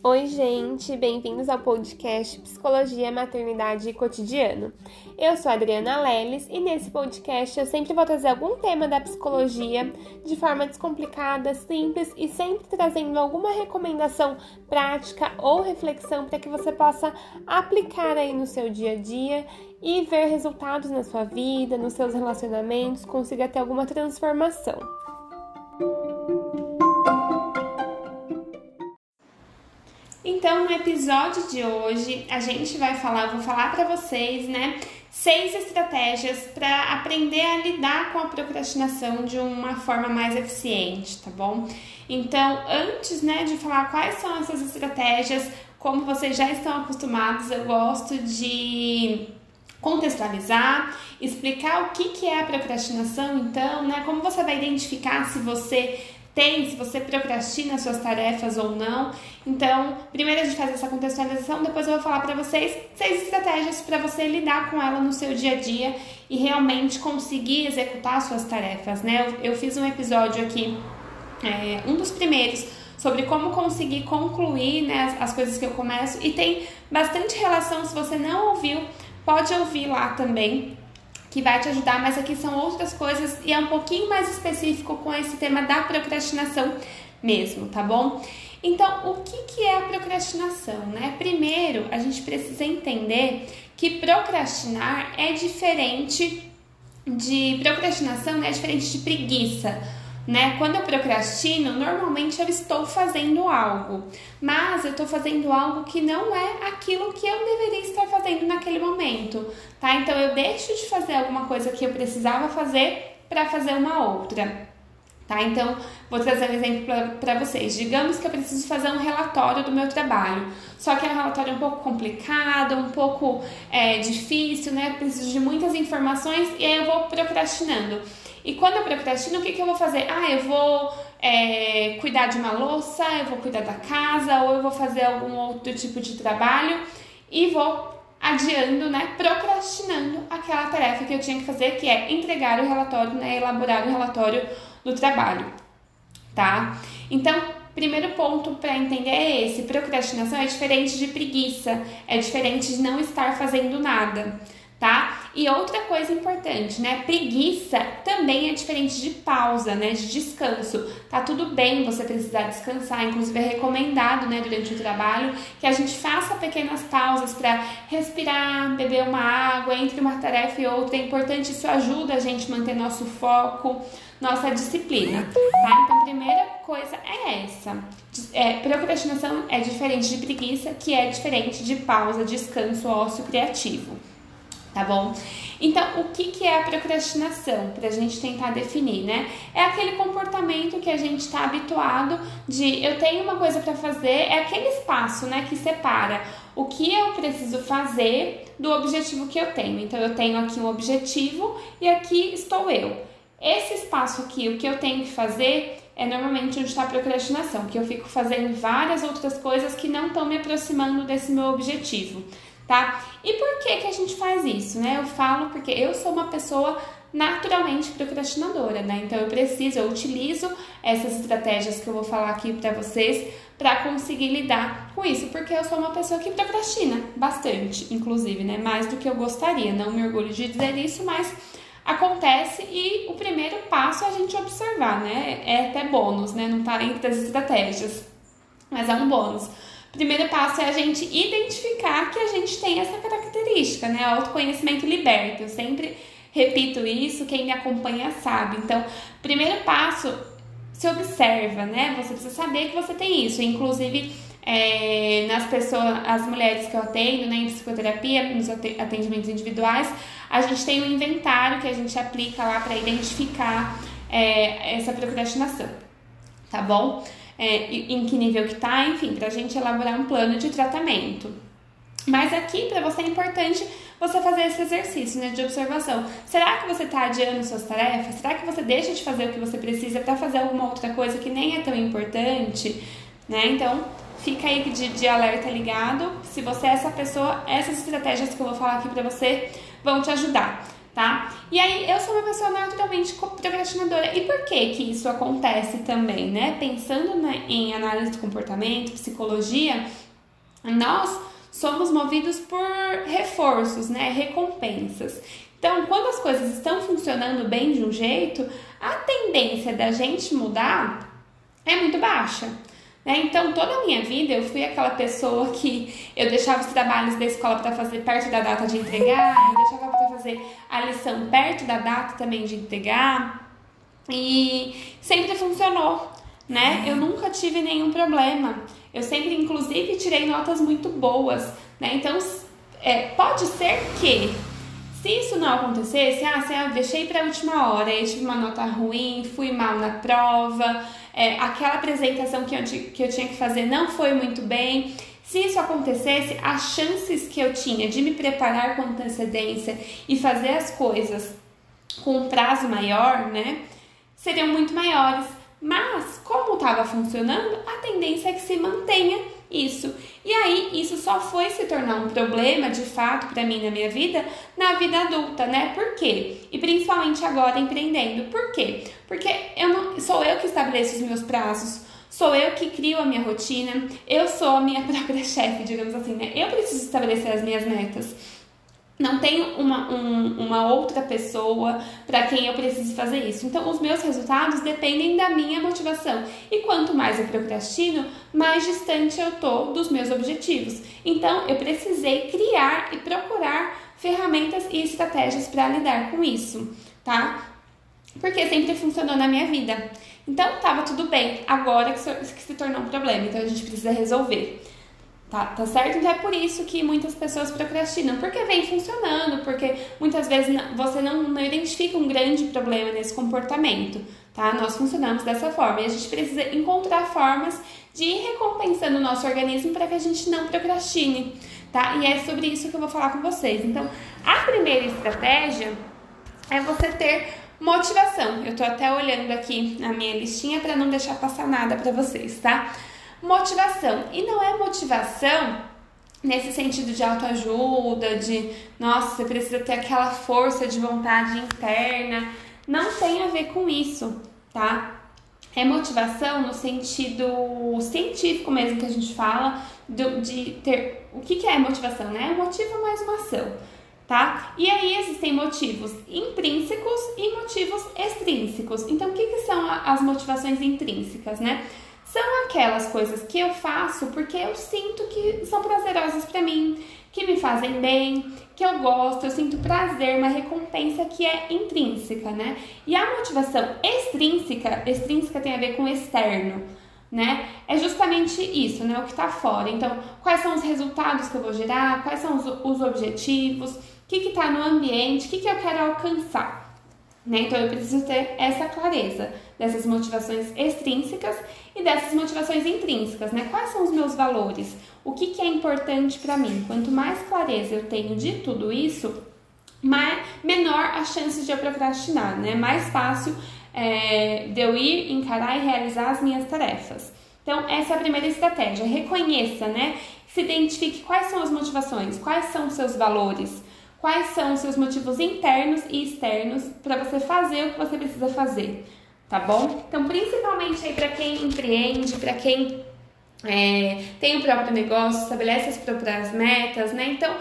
Oi, gente, bem-vindos ao podcast Psicologia, Maternidade e Cotidiano. Eu sou Adriana Leles e nesse podcast eu sempre vou trazer algum tema da psicologia de forma descomplicada, simples e sempre trazendo alguma recomendação prática ou reflexão para que você possa aplicar aí no seu dia a dia e ver resultados na sua vida, nos seus relacionamentos, consiga ter alguma transformação. Então, no episódio de hoje, a gente vai falar, vou falar para vocês, né, seis estratégias para aprender a lidar com a procrastinação de uma forma mais eficiente, tá bom? Então, antes, né, de falar quais são essas estratégias, como vocês já estão acostumados, eu gosto de contextualizar, explicar o que, que é a procrastinação, então, né, como você vai identificar se você tem, se você procrastina suas tarefas ou não. Então, primeiro a gente faz essa contextualização, depois eu vou falar para vocês seis estratégias para você lidar com ela no seu dia a dia e realmente conseguir executar suas tarefas, né? Eu, eu fiz um episódio aqui, é, um dos primeiros, sobre como conseguir concluir né, as, as coisas que eu começo e tem bastante relação. Se você não ouviu, pode ouvir lá também que vai te ajudar, mas aqui são outras coisas e é um pouquinho mais específico com esse tema da procrastinação mesmo, tá bom? Então, o que, que é a procrastinação, né? Primeiro, a gente precisa entender que procrastinar é diferente de procrastinação, né? É diferente de preguiça né? Quando eu procrastino, normalmente eu estou fazendo algo, mas eu estou fazendo algo que não é aquilo que eu deveria estar fazendo naquele momento, tá? Então eu deixo de fazer alguma coisa que eu precisava fazer para fazer uma outra. Tá? Então, vou trazer um exemplo para vocês. Digamos que eu preciso fazer um relatório do meu trabalho, só que é um relatório um pouco complicado, um pouco é, difícil, né? Preciso de muitas informações e aí eu vou procrastinando. E quando eu procrastino, o que, que eu vou fazer? Ah, eu vou é, cuidar de uma louça, eu vou cuidar da casa, ou eu vou fazer algum outro tipo de trabalho e vou adiando, né, procrastinando aquela tarefa que eu tinha que fazer, que é entregar o relatório, né, elaborar o relatório do trabalho, tá? Então, primeiro ponto para entender é esse: procrastinação é diferente de preguiça, é diferente de não estar fazendo nada tá? E outra coisa importante, né? Preguiça também é diferente de pausa, né? De descanso. Tá tudo bem você precisar descansar, inclusive é recomendado, né, durante o trabalho, que a gente faça pequenas pausas para respirar, beber uma água entre uma tarefa e outra. É importante, isso ajuda a gente manter nosso foco, nossa disciplina, tá? Então, a primeira coisa é essa. É, procrastinação é diferente de preguiça, que é diferente de pausa, descanso, ócio criativo tá bom? Então, o que, que é a procrastinação? Para a gente tentar definir, né? É aquele comportamento que a gente está habituado de eu tenho uma coisa para fazer, é aquele espaço, né, que separa o que eu preciso fazer do objetivo que eu tenho. Então, eu tenho aqui um objetivo e aqui estou eu. Esse espaço aqui, o que eu tenho que fazer, é normalmente onde está a procrastinação, que eu fico fazendo várias outras coisas que não estão me aproximando desse meu objetivo tá? E por que que a gente faz isso, né? Eu falo porque eu sou uma pessoa naturalmente procrastinadora, né? Então eu preciso, eu utilizo essas estratégias que eu vou falar aqui para vocês para conseguir lidar com isso, porque eu sou uma pessoa que procrastina bastante, inclusive, né? Mais do que eu gostaria. Não me orgulho de dizer isso, mas acontece e o primeiro passo é a gente observar, né? É até bônus, né? Não tá entre as estratégias, mas é um bônus primeiro passo é a gente identificar que a gente tem essa característica, né? Autoconhecimento liberta. Eu sempre repito isso, quem me acompanha sabe. Então, primeiro passo, se observa, né? Você precisa saber que você tem isso. Inclusive, é, nas pessoas, as mulheres que eu atendo, né, em psicoterapia, nos atendimentos individuais, a gente tem um inventário que a gente aplica lá para identificar é, essa procrastinação, tá bom? É, em que nível que está, enfim, para a gente elaborar um plano de tratamento. Mas aqui, para você, é importante você fazer esse exercício né, de observação. Será que você está adiando suas tarefas? Será que você deixa de fazer o que você precisa para fazer alguma outra coisa que nem é tão importante? Né? Então, fica aí de, de alerta ligado. Se você é essa pessoa, essas estratégias que eu vou falar aqui para você vão te ajudar tá? E aí eu sou uma pessoa naturalmente procrastinadora. E por que que isso acontece também, né? Pensando em análise de comportamento, psicologia, nós somos movidos por reforços, né? Recompensas. Então, quando as coisas estão funcionando bem de um jeito, a tendência da gente mudar é muito baixa. Né? Então, toda a minha vida eu fui aquela pessoa que eu deixava os trabalhos da escola para fazer perto da data de entregar, eu deixava fazer a lição perto da data também de entregar, e sempre funcionou. Né? Eu nunca tive nenhum problema. Eu sempre, inclusive, tirei notas muito boas. Né? Então, é, pode ser que se isso não acontecesse, ah, se eu deixei para a última hora, eu tive uma nota ruim, fui mal na prova, é, aquela apresentação que eu, que eu tinha que fazer não foi muito bem. Se isso acontecesse, as chances que eu tinha de me preparar com antecedência e fazer as coisas com um prazo maior, né, seriam muito maiores. Mas, como estava funcionando, a tendência é que se mantenha isso. E aí, isso só foi se tornar um problema, de fato, para mim na minha vida, na vida adulta, né? Por quê? E principalmente agora empreendendo. Por quê? Porque eu não, sou eu que estabeleço os meus prazos, sou eu que crio a minha rotina, eu sou a minha própria chefe, digamos assim, né? Eu preciso estabelecer as minhas metas. Não tem uma, um, uma outra pessoa para quem eu preciso fazer isso. Então, os meus resultados dependem da minha motivação. E quanto mais eu procrastino, mais distante eu tô dos meus objetivos. Então, eu precisei criar e procurar ferramentas e estratégias para lidar com isso, tá? Porque sempre funcionou na minha vida. Então, tava tudo bem. Agora que se tornou um problema. Então, a gente precisa resolver. Tá, tá certo? Então é por isso que muitas pessoas procrastinam, porque vem funcionando, porque muitas vezes você não, não identifica um grande problema nesse comportamento, tá? Nós funcionamos dessa forma e a gente precisa encontrar formas de ir recompensando o nosso organismo para que a gente não procrastine, tá? E é sobre isso que eu vou falar com vocês. Então, a primeira estratégia é você ter motivação. Eu tô até olhando aqui na minha listinha para não deixar passar nada para vocês, tá? motivação. E não é motivação nesse sentido de autoajuda, de nossa, você precisa ter aquela força de vontade interna. Não tem a ver com isso, tá? É motivação no sentido científico mesmo que a gente fala de, de ter. O que, que é motivação, né? Motivo mais uma ação, tá? E aí existem motivos intrínsecos e motivos extrínsecos. Então, o que, que são as motivações intrínsecas, né? são aquelas coisas que eu faço porque eu sinto que são prazerosas para mim, que me fazem bem, que eu gosto, eu sinto prazer, uma recompensa que é intrínseca, né? E a motivação extrínseca, extrínseca tem a ver com externo, né? É justamente isso, né? O que tá fora. Então, quais são os resultados que eu vou gerar, quais são os, os objetivos, que que tá no ambiente, o que que eu quero alcançar. Né? Então eu preciso ter essa clareza dessas motivações extrínsecas e dessas motivações intrínsecas, né? Quais são os meus valores? O que, que é importante para mim? Quanto mais clareza eu tenho de tudo isso, mais, menor a chance de eu procrastinar, né? Mais fácil é, de eu ir, encarar e realizar as minhas tarefas. Então, essa é a primeira estratégia. Reconheça, né? Se identifique quais são as motivações, quais são os seus valores, quais são os seus motivos internos e externos para você fazer o que você precisa fazer, tá bom? Então, principalmente aí para quem empreende, para quem é, tem o próprio negócio, estabelece as próprias metas, né? Então,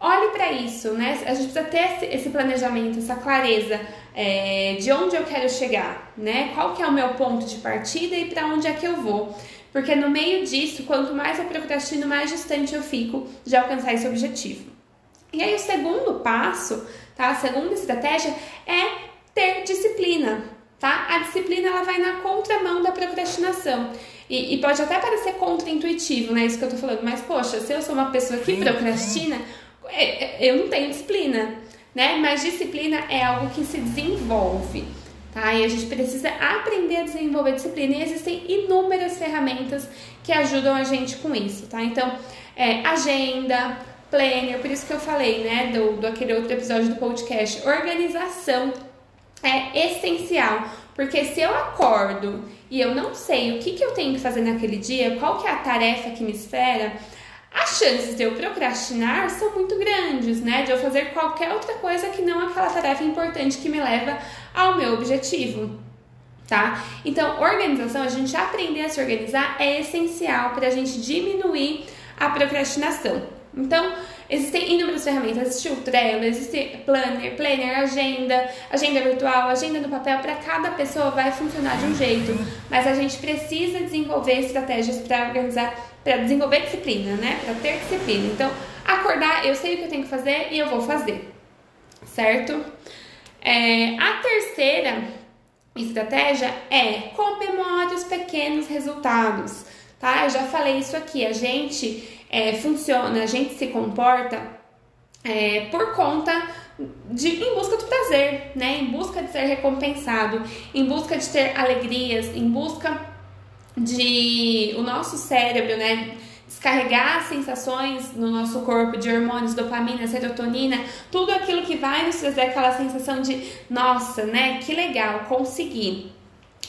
olhe para isso, né? A gente precisa ter esse planejamento, essa clareza é, de onde eu quero chegar, né? Qual que é o meu ponto de partida e para onde é que eu vou. Porque no meio disso, quanto mais eu procrastino, mais distante eu fico de alcançar esse objetivo. E aí o segundo passo, tá? A segunda estratégia é ter disciplina, tá? A disciplina ela vai na contramão da procrastinação. E, e pode até parecer contraintuitivo, né? Isso que eu tô falando, mas poxa, se eu sou uma pessoa que procrastina, é, é, eu não tenho disciplina, né? Mas disciplina é algo que se desenvolve. Tá? E a gente precisa aprender a desenvolver disciplina e existem inúmeras ferramentas que ajudam a gente com isso, tá? Então, é, agenda, planner, por isso que eu falei, né, do, do aquele outro episódio do podcast, organização é essencial, porque se eu acordo e eu não sei o que, que eu tenho que fazer naquele dia, qual que é a tarefa que me espera, as chances de eu procrastinar são muito grandes, né? De eu fazer qualquer outra coisa que não aquela tarefa importante que me leva ao meu objetivo. Tá? Então, organização, a gente aprender a se organizar é essencial para a gente diminuir a procrastinação. Então, existem inúmeras ferramentas, existe o Trello, existe Planner, Planner, Agenda, Agenda virtual, Agenda no papel, para cada pessoa vai funcionar de um jeito, mas a gente precisa desenvolver estratégias para organizar, para desenvolver disciplina, né? Para ter disciplina. Então, acordar, eu sei o que eu tenho que fazer e eu vou fazer, certo? É, a terceira estratégia é comemore os pequenos resultados, tá? Eu já falei isso aqui, a gente é, funciona, a gente se comporta é, por conta de em busca do prazer, né? Em busca de ser recompensado, em busca de ter alegrias, em busca de o nosso cérebro, né? Descarregar sensações no nosso corpo de hormônios, dopamina, serotonina, tudo aquilo que vai nos trazer aquela sensação de nossa, né? Que legal, consegui.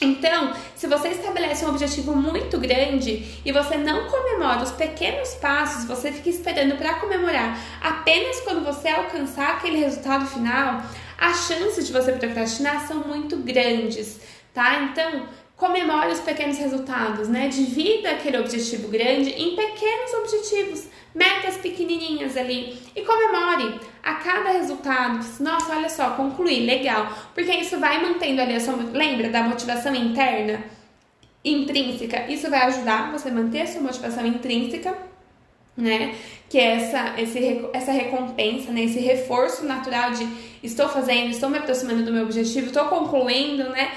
Então, se você estabelece um objetivo muito grande e você não comemora os pequenos passos, você fica esperando para comemorar apenas quando você alcançar aquele resultado final, as chances de você procrastinar são muito grandes, tá? Então, comemore os pequenos resultados, né? Divida aquele objetivo grande em pequenos objetivos metas pequenininhas ali e comemore a cada resultado. Nossa, olha só, concluí, legal, porque isso vai mantendo ali a sua, lembra da motivação interna, intrínseca. Isso vai ajudar você a manter a sua motivação intrínseca, né? Que é essa, esse, essa recompensa, né? Esse reforço natural de estou fazendo, estou me aproximando do meu objetivo, estou concluindo, né?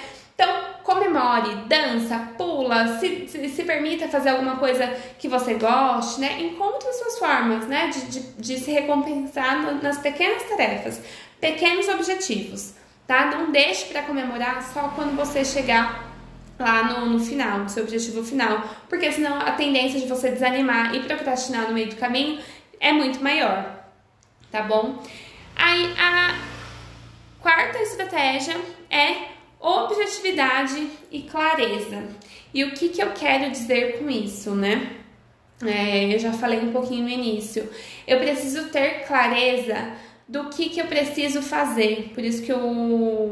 Comemore, dança, pula, se, se, se, permita fazer alguma coisa que você goste, né? Encontre suas formas, né? De, de, de se recompensar no, nas pequenas tarefas, pequenos objetivos, tá? Não deixe para comemorar só quando você chegar lá no, no final, no seu objetivo final, porque senão a tendência de você desanimar e procrastinar no meio do caminho é muito maior, tá bom? Aí a quarta estratégia é objetividade e clareza. E o que, que eu quero dizer com isso, né? É, eu já falei um pouquinho no início. Eu preciso ter clareza do que, que eu preciso fazer. Por isso que o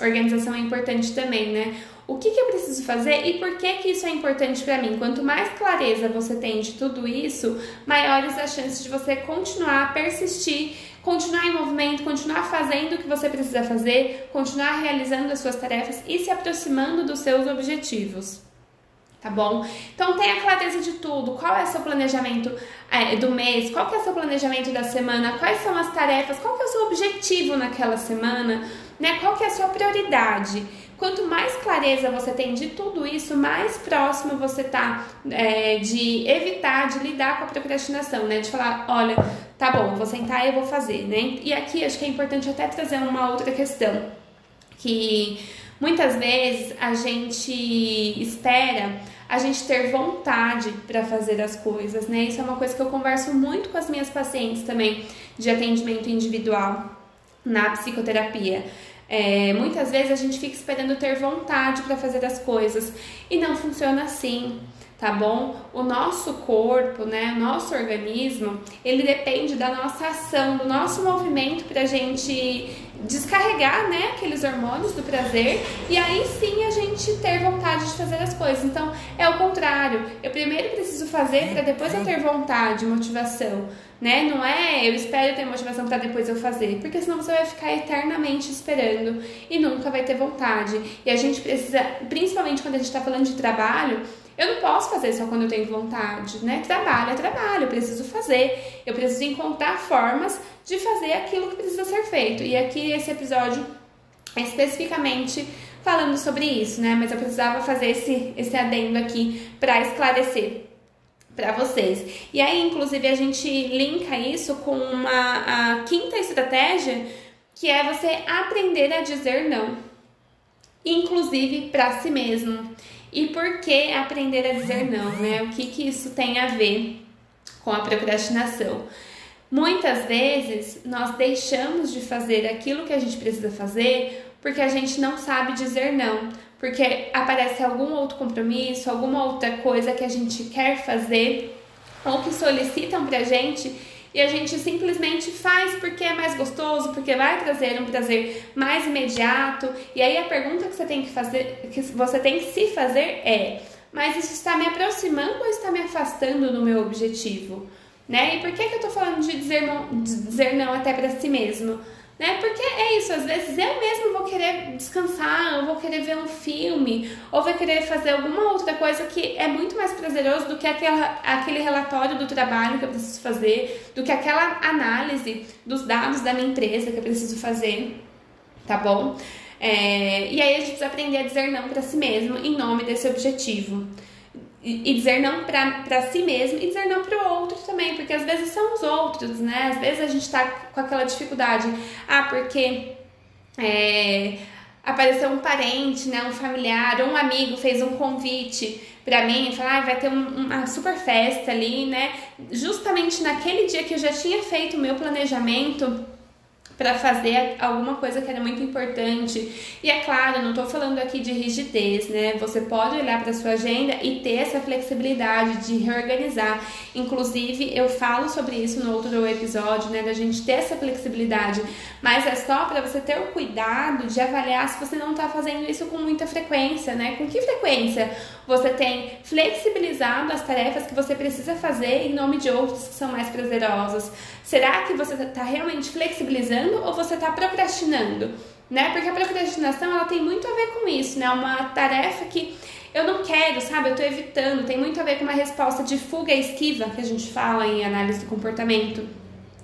organização é importante também, né? O que, que eu preciso fazer e por que, que isso é importante para mim? Quanto mais clareza você tem de tudo isso, maiores as chances de você continuar persistir continuar em movimento, continuar fazendo o que você precisa fazer, continuar realizando as suas tarefas e se aproximando dos seus objetivos. Tá bom? Então tenha clareza de tudo. Qual é o seu planejamento é, do mês? Qual é o seu planejamento da semana? Quais são as tarefas? Qual é o seu objetivo naquela semana? Né? Qual é a sua prioridade? Quanto mais clareza você tem de tudo isso, mais próximo você tá é, de evitar, de lidar com a procrastinação, né? De falar, olha, tá bom, vou sentar e vou fazer, né? E aqui acho que é importante até trazer uma outra questão, que muitas vezes a gente espera a gente ter vontade para fazer as coisas, né? Isso é uma coisa que eu converso muito com as minhas pacientes também de atendimento individual na psicoterapia. É, muitas vezes a gente fica esperando ter vontade para fazer as coisas e não funciona assim, tá bom? O nosso corpo, né, o nosso organismo, ele depende da nossa ação, do nosso movimento para gente descarregar, né, aqueles hormônios do prazer e aí sim a gente ter vontade de fazer as coisas. Então é o contrário. Eu primeiro fazer para depois eu ter vontade, motivação né? Não é eu espero ter motivação para depois eu fazer, porque senão você vai ficar eternamente esperando e nunca vai ter vontade. E a gente precisa, principalmente quando a gente está falando de trabalho, eu não posso fazer só quando eu tenho vontade, né? Trabalho é trabalho, eu preciso fazer, eu preciso encontrar formas de fazer aquilo que precisa ser feito. E aqui esse episódio é especificamente falando sobre isso, né? Mas eu precisava fazer esse, esse adendo aqui para esclarecer para vocês. E aí, inclusive, a gente linka isso com uma a quinta estratégia, que é você aprender a dizer não, inclusive para si mesmo. E por que aprender a dizer não, né? O que que isso tem a ver com a procrastinação? Muitas vezes nós deixamos de fazer aquilo que a gente precisa fazer porque a gente não sabe dizer não, porque aparece algum outro compromisso, alguma outra coisa que a gente quer fazer ou que solicitam pra gente e a gente simplesmente faz porque é mais gostoso, porque vai trazer um prazer mais imediato. E aí a pergunta que você tem que fazer, que você tem que se fazer é: mas isso está me aproximando ou está me afastando do meu objetivo? Né? E por que, que eu tô falando de dizer não, de dizer não até para si mesmo? Né? Porque é isso, às vezes eu mesmo vou querer descansar, ou vou querer ver um filme, ou vou querer fazer alguma outra coisa que é muito mais prazeroso do que aquela, aquele relatório do trabalho que eu preciso fazer, do que aquela análise dos dados da minha empresa que eu preciso fazer, tá bom? É, e aí a gente precisa aprender a dizer não para si mesmo em nome desse objetivo e dizer não para si mesmo e dizer não para o outro também, porque às vezes são os outros, né? Às vezes a gente tá com aquela dificuldade, ah, porque é, apareceu um parente, né, um familiar, um amigo fez um convite para mim, falar, ah, vai ter um, uma super festa ali, né? Justamente naquele dia que eu já tinha feito o meu planejamento para fazer alguma coisa que era muito importante. E é claro, não estou falando aqui de rigidez, né? Você pode olhar para sua agenda e ter essa flexibilidade de reorganizar. Inclusive, eu falo sobre isso no outro episódio, né, da gente ter essa flexibilidade, mas é só para você ter o cuidado de avaliar se você não está fazendo isso com muita frequência, né? Com que frequência você tem flexibilizado as tarefas que você precisa fazer em nome de outras que são mais prazerosas? Será que você está realmente flexibilizando ou você está procrastinando? Né? Porque a procrastinação ela tem muito a ver com isso, né? Uma tarefa que eu não quero, sabe? Eu tô evitando. Tem muito a ver com uma resposta de fuga e esquiva que a gente fala em análise do comportamento.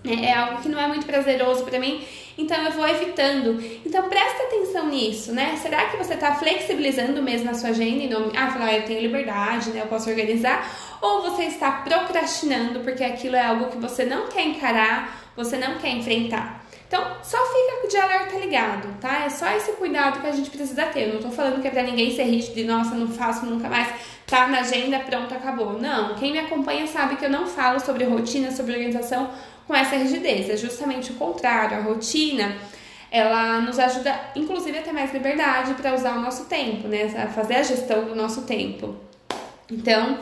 É, é algo que não é muito prazeroso para mim, então eu vou evitando. Então presta atenção nisso, né? Será que você está flexibilizando mesmo a sua agenda e não, ah, falar, ah, eu tenho liberdade, né? Eu posso organizar? Ou você está procrastinando porque aquilo é algo que você não quer encarar, você não quer enfrentar? Então, só fica de alerta ligado, tá? É só esse cuidado que a gente precisa ter. Eu não tô falando que é pra ninguém ser rígido de nossa, não faço nunca mais, tá na agenda, pronto, acabou. Não, quem me acompanha sabe que eu não falo sobre rotina, sobre organização com essa rigidez. É justamente o contrário. A rotina ela nos ajuda, inclusive, a ter mais liberdade para usar o nosso tempo, né? A fazer a gestão do nosso tempo. Então,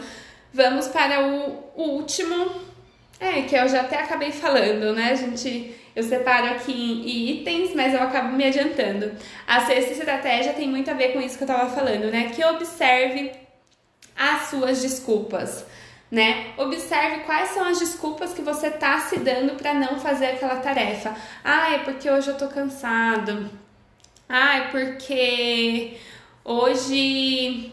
vamos para o, último, é, que eu já até acabei falando, né? A gente, eu separo aqui em itens, mas eu acabo me adiantando. A sexta estratégia tem muito a ver com isso que eu estava falando, né? Que observe as suas desculpas né? Observe quais são as desculpas que você tá se dando para não fazer aquela tarefa. Ah, é porque hoje eu tô cansado. Ah, é porque hoje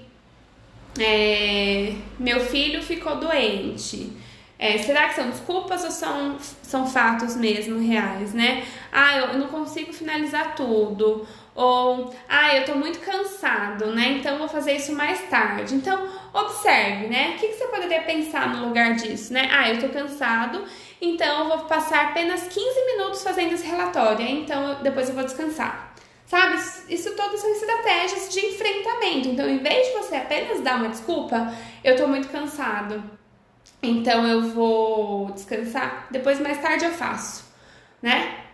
é, meu filho ficou doente. É, será que são desculpas ou são, são fatos mesmo reais, né? Ah, eu não consigo finalizar tudo. Ou, ah, eu tô muito cansado, né? Então vou fazer isso mais tarde. Então, observe, né? O que, que você poderia pensar no lugar disso, né? Ah, eu tô cansado, então eu vou passar apenas 15 minutos fazendo esse relatório, então depois eu vou descansar. Sabe? Isso todas são estratégias de enfrentamento. Então, em vez de você apenas dar uma desculpa, eu tô muito cansado, então eu vou descansar, depois mais tarde eu faço, né?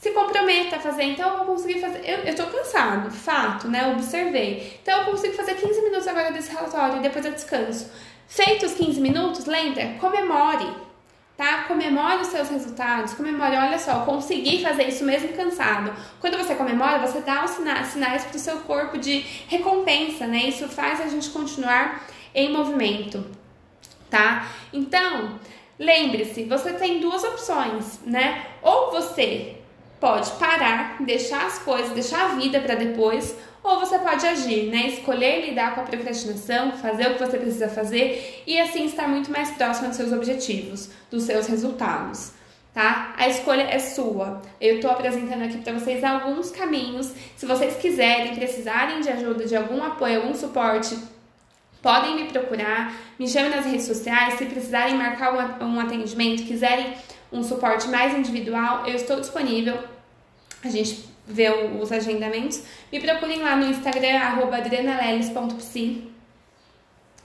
se comprometa a fazer. Então, eu vou conseguir fazer. Eu, eu tô cansado, fato, né? Observei. Então, eu consigo fazer 15 minutos agora desse relatório e depois eu descanso. Feitos os 15 minutos, lembra? Comemore, tá? Comemore os seus resultados. Comemore, olha só, consegui fazer isso mesmo cansado. Quando você comemora, você dá os sinais, sinais para o seu corpo de recompensa, né? Isso faz a gente continuar em movimento, tá? Então, lembre-se, você tem duas opções, né? Ou você pode parar, deixar as coisas, deixar a vida para depois, ou você pode agir, né? Escolher lidar com a procrastinação, fazer o que você precisa fazer e assim estar muito mais próximo dos seus objetivos, dos seus resultados. Tá? A escolha é sua. Eu estou apresentando aqui para vocês alguns caminhos. Se vocês quiserem, precisarem de ajuda, de algum apoio, algum suporte, podem me procurar, me chamem nas redes sociais. Se precisarem marcar um atendimento, quiserem um suporte mais individual, eu estou disponível. A gente vê os agendamentos. Me procurem lá no Instagram, adrenaleles.psi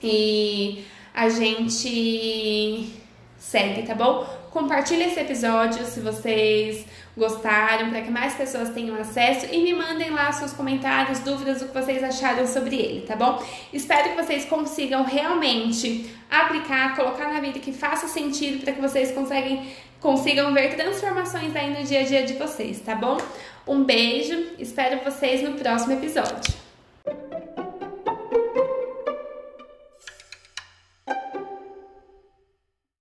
e a gente segue, tá bom? Compartilhe esse episódio se vocês gostaram, para que mais pessoas tenham acesso e me mandem lá seus comentários, dúvidas, o que vocês acharam sobre ele, tá bom? Espero que vocês consigam realmente aplicar, colocar na vida que faça sentido para que vocês conseguem, consigam ver transformações aí no dia a dia de vocês, tá bom? Um beijo, espero vocês no próximo episódio.